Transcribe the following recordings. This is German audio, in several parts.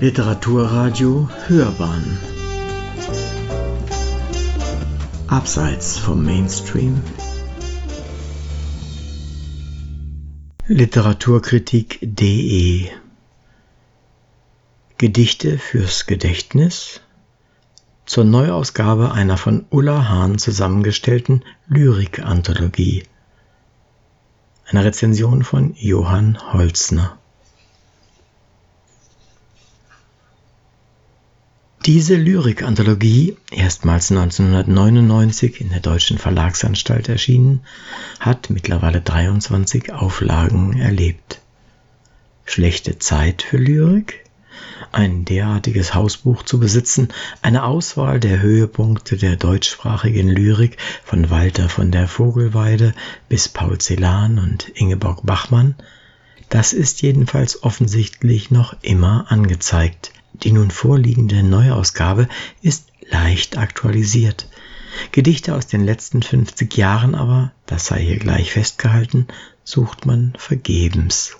Literaturradio Hörbahn. Abseits vom Mainstream. Literaturkritik.de Gedichte fürs Gedächtnis. Zur Neuausgabe einer von Ulla Hahn zusammengestellten Lyrik-Anthologie. Eine Rezension von Johann Holzner Diese Lyrikanthologie, erstmals 1999 in der Deutschen Verlagsanstalt erschienen, hat mittlerweile 23 Auflagen erlebt. Schlechte Zeit für Lyrik? Ein derartiges Hausbuch zu besitzen, eine Auswahl der Höhepunkte der deutschsprachigen Lyrik von Walter von der Vogelweide bis Paul Celan und Ingeborg Bachmann, das ist jedenfalls offensichtlich noch immer angezeigt. Die nun vorliegende Neuausgabe ist leicht aktualisiert. Gedichte aus den letzten 50 Jahren aber, das sei hier gleich festgehalten, sucht man vergebens.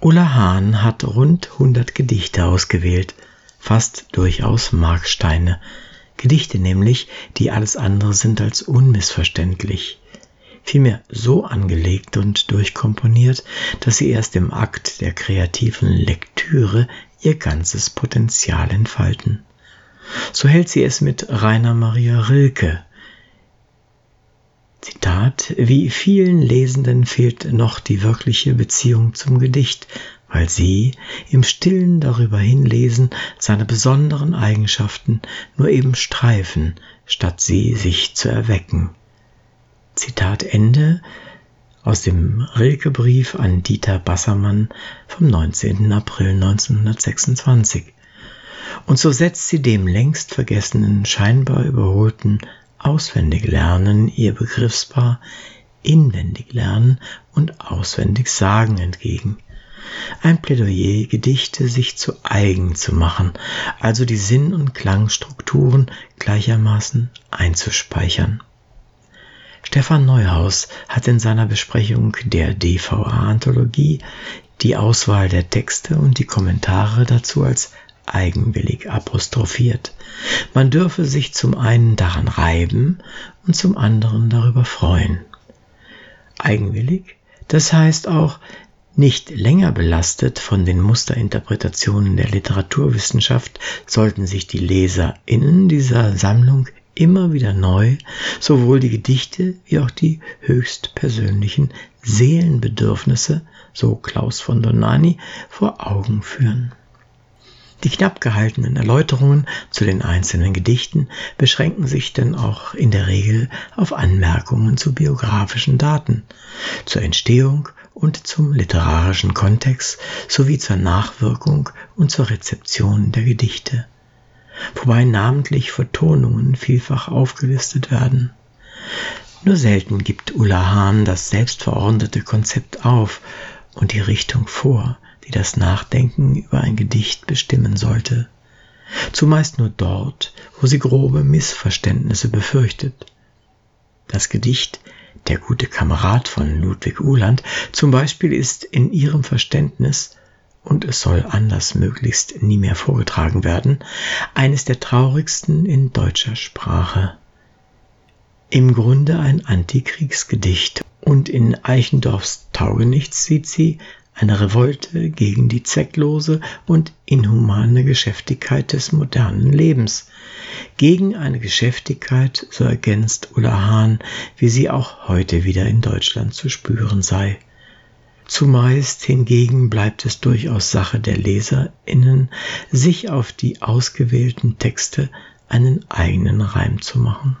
Ulla Hahn hat rund 100 Gedichte ausgewählt, fast durchaus Marksteine, Gedichte nämlich, die alles andere sind als unmissverständlich vielmehr so angelegt und durchkomponiert, dass sie erst im Akt der kreativen Lektüre ihr ganzes Potenzial entfalten. So hält sie es mit Rainer Maria Rilke. Zitat, wie vielen Lesenden fehlt noch die wirkliche Beziehung zum Gedicht, weil sie im stillen darüber hinlesen seine besonderen Eigenschaften nur eben streifen, statt sie sich zu erwecken. Zitat Ende aus dem Rilke-Brief an Dieter Bassermann vom 19. April 1926. Und so setzt sie dem längst vergessenen, scheinbar überholten Auswendiglernen ihr Begriffspaar inwendig lernen und auswendig sagen entgegen. Ein Plädoyer, Gedichte sich zu eigen zu machen, also die Sinn- und Klangstrukturen gleichermaßen einzuspeichern. Stefan Neuhaus hat in seiner Besprechung der DVA-Anthologie die Auswahl der Texte und die Kommentare dazu als eigenwillig apostrophiert. Man dürfe sich zum einen daran reiben und zum anderen darüber freuen. Eigenwillig, das heißt auch nicht länger belastet von den Musterinterpretationen der Literaturwissenschaft sollten sich die LeserInnen dieser Sammlung immer wieder neu sowohl die Gedichte wie auch die höchst persönlichen Seelenbedürfnisse, so Klaus von Donani, vor Augen führen. Die knapp gehaltenen Erläuterungen zu den einzelnen Gedichten beschränken sich denn auch in der Regel auf Anmerkungen zu biografischen Daten, zur Entstehung und zum literarischen Kontext sowie zur Nachwirkung und zur Rezeption der Gedichte wobei namentlich Vertonungen vielfach aufgelistet werden. Nur selten gibt Ulla Hahn das selbstverordnete Konzept auf und die Richtung vor, die das Nachdenken über ein Gedicht bestimmen sollte. Zumeist nur dort, wo sie grobe Missverständnisse befürchtet. Das Gedicht Der gute Kamerad von Ludwig Uhland zum Beispiel ist in ihrem Verständnis und es soll anders möglichst nie mehr vorgetragen werden, eines der traurigsten in deutscher Sprache. Im Grunde ein Antikriegsgedicht und in Eichendorffs Taugenichts sieht sie eine Revolte gegen die zwecklose und inhumane Geschäftigkeit des modernen Lebens, gegen eine Geschäftigkeit, so ergänzt Ulla Hahn, wie sie auch heute wieder in Deutschland zu spüren sei. Zumeist hingegen bleibt es durchaus Sache der Leserinnen, sich auf die ausgewählten Texte einen eigenen Reim zu machen.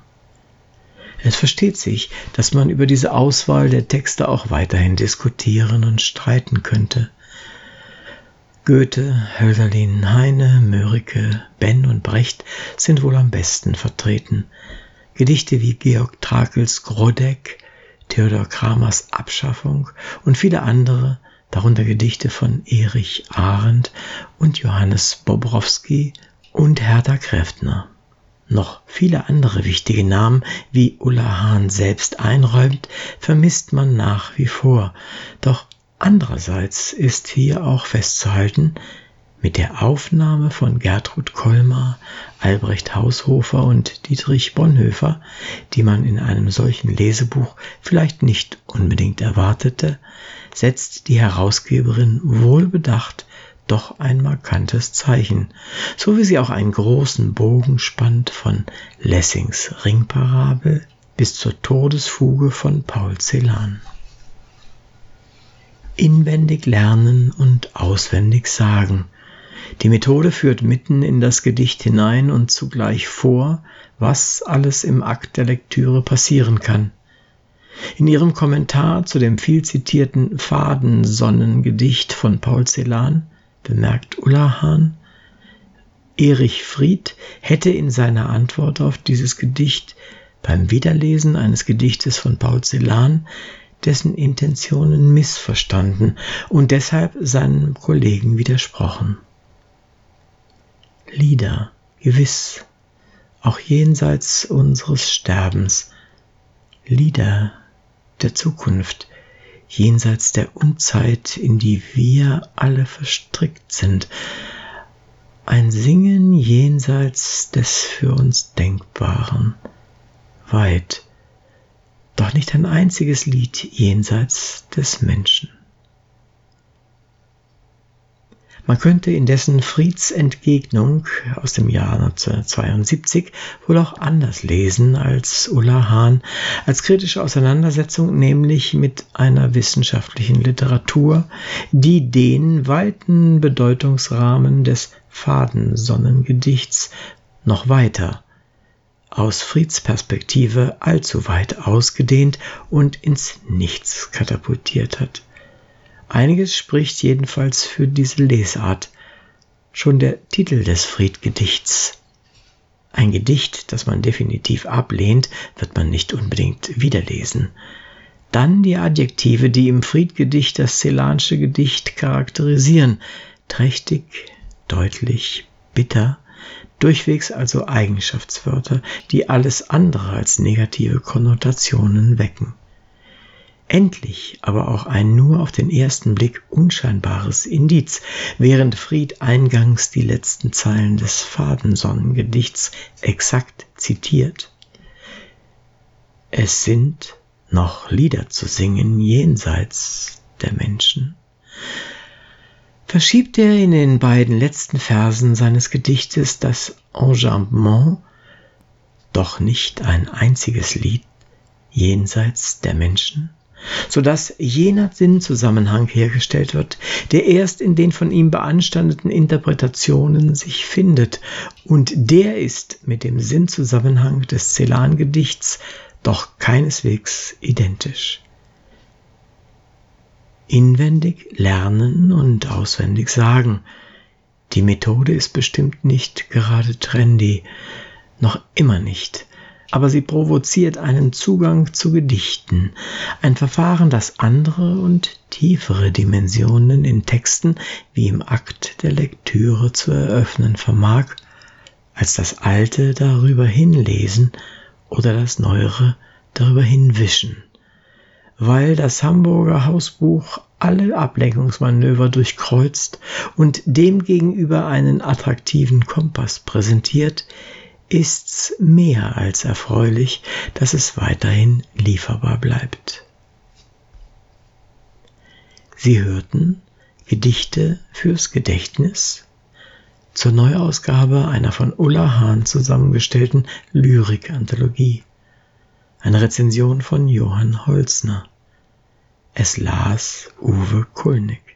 Es versteht sich, dass man über diese Auswahl der Texte auch weiterhin diskutieren und streiten könnte. Goethe, Hölderlin, Heine, Mörike, Benn und Brecht sind wohl am besten vertreten. Gedichte wie Georg Trakls Grodeck, Theodor Kramers Abschaffung und viele andere, darunter Gedichte von Erich Arendt und Johannes Bobrowski und Hertha Kräftner. Noch viele andere wichtige Namen, wie Ulla Hahn selbst einräumt, vermisst man nach wie vor. Doch andererseits ist hier auch festzuhalten, mit der Aufnahme von Gertrud Kolmar, Albrecht Haushofer und Dietrich Bonhoeffer, die man in einem solchen Lesebuch vielleicht nicht unbedingt erwartete, setzt die Herausgeberin wohlbedacht doch ein markantes Zeichen, so wie sie auch einen großen Bogen spannt von Lessings Ringparabel bis zur Todesfuge von Paul Celan. Inwendig lernen und auswendig sagen. Die Methode führt mitten in das Gedicht hinein und zugleich vor, was alles im Akt der Lektüre passieren kann. In ihrem Kommentar zu dem viel zitierten Fadensonnengedicht von Paul Celan bemerkt Ulla Hahn, Erich Fried hätte in seiner Antwort auf dieses Gedicht beim Wiederlesen eines Gedichtes von Paul Celan dessen Intentionen missverstanden und deshalb seinem Kollegen widersprochen. Lieder, gewiss, auch jenseits unseres Sterbens, Lieder der Zukunft, jenseits der Unzeit, in die wir alle verstrickt sind, ein Singen jenseits des für uns Denkbaren, weit, doch nicht ein einziges Lied jenseits des Menschen. Man könnte indessen Frieds Entgegnung aus dem Jahr 1972 wohl auch anders lesen als Ulla Hahn, als kritische Auseinandersetzung nämlich mit einer wissenschaftlichen Literatur, die den weiten Bedeutungsrahmen des Fadensonnengedichts noch weiter aus Frieds Perspektive allzu weit ausgedehnt und ins Nichts katapultiert hat. Einiges spricht jedenfalls für diese Lesart. Schon der Titel des Friedgedichts. Ein Gedicht, das man definitiv ablehnt, wird man nicht unbedingt wiederlesen. Dann die Adjektive, die im Friedgedicht das Celansche Gedicht charakterisieren. Trächtig, deutlich, bitter, durchwegs also Eigenschaftswörter, die alles andere als negative Konnotationen wecken. Endlich aber auch ein nur auf den ersten Blick unscheinbares Indiz, während Fried eingangs die letzten Zeilen des Fadensonnengedichts exakt zitiert. Es sind noch Lieder zu singen jenseits der Menschen. Verschiebt er in den beiden letzten Versen seines Gedichtes das Enjambement, doch nicht ein einziges Lied jenseits der Menschen? So dass jener Sinnzusammenhang hergestellt wird, der erst in den von ihm beanstandeten Interpretationen sich findet, und der ist mit dem Sinnzusammenhang des Celan-Gedichts doch keineswegs identisch. Inwendig lernen und auswendig sagen. Die Methode ist bestimmt nicht gerade trendy, noch immer nicht aber sie provoziert einen Zugang zu Gedichten, ein Verfahren, das andere und tiefere Dimensionen in Texten wie im Akt der Lektüre zu eröffnen vermag, als das Alte darüber hinlesen oder das Neuere darüber hinwischen. Weil das Hamburger Hausbuch alle Ablenkungsmanöver durchkreuzt und demgegenüber einen attraktiven Kompass präsentiert, ist's mehr als erfreulich, dass es weiterhin lieferbar bleibt. Sie hörten Gedichte fürs Gedächtnis zur Neuausgabe einer von Ulla Hahn zusammengestellten Lyrik-Anthologie. Eine Rezension von Johann Holzner. Es las Uwe Kulnig.